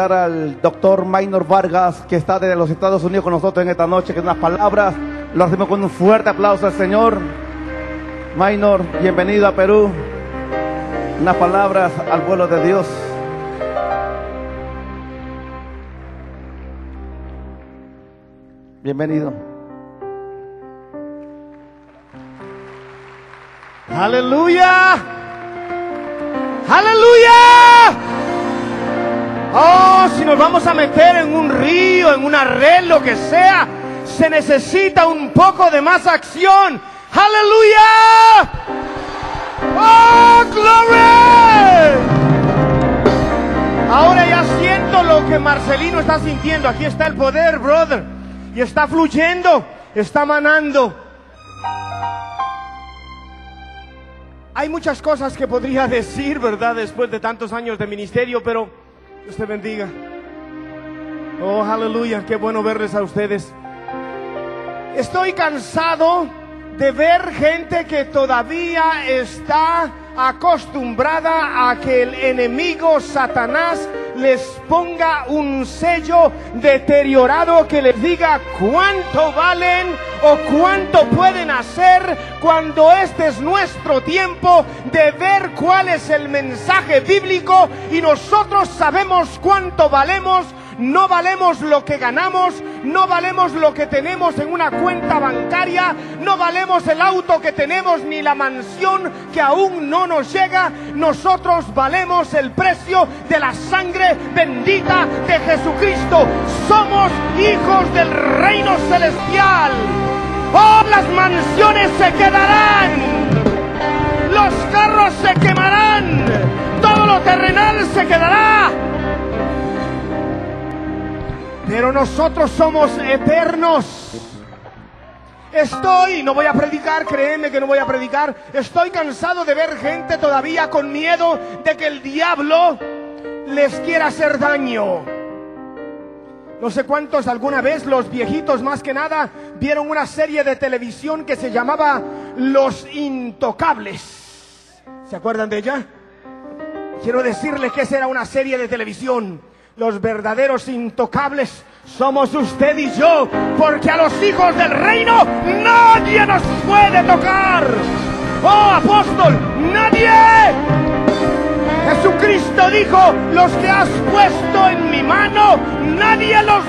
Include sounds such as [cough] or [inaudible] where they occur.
al doctor Maynor Vargas, que está desde los Estados Unidos con nosotros en esta noche, que unas palabras, lo hacemos con un fuerte aplauso al Señor. Maynor, bienvenido a Perú. Unas palabras al pueblo de Dios. Bienvenido. Aleluya. Aleluya. Oh, si nos vamos a meter en un río, en una red, lo que sea, se necesita un poco de más acción. Aleluya. Oh, glory. Ahora ya siento lo que Marcelino está sintiendo. Aquí está el poder, brother. Y está fluyendo, está manando. Hay muchas cosas que podría [laughs] decir, ¿verdad? Después de tantos años de ministerio, pero Dios te bendiga. Oh, aleluya, qué bueno verles a ustedes. Estoy cansado de ver gente que todavía está acostumbrada a que el enemigo Satanás les ponga un sello deteriorado que les diga cuánto valen o cuánto pueden hacer cuando este es nuestro tiempo de ver cuál es el mensaje bíblico y nosotros sabemos cuánto valemos no valemos lo que ganamos, no valemos lo que tenemos en una cuenta bancaria, no valemos el auto que tenemos ni la mansión que aún no nos llega. Nosotros valemos el precio de la sangre bendita de Jesucristo. Somos hijos del reino celestial. Oh, las mansiones se quedarán. Los carros se quemarán. Pero nosotros somos eternos. Estoy, no voy a predicar, créeme que no voy a predicar. Estoy cansado de ver gente todavía con miedo de que el diablo les quiera hacer daño. No sé cuántos alguna vez, los viejitos más que nada, vieron una serie de televisión que se llamaba Los Intocables. ¿Se acuerdan de ella? Quiero decirles que esa era una serie de televisión los verdaderos intocables somos usted y yo, porque a los hijos del reino nadie nos puede tocar. Oh apóstol, nadie. Jesucristo dijo, los que has puesto en mi mano, nadie los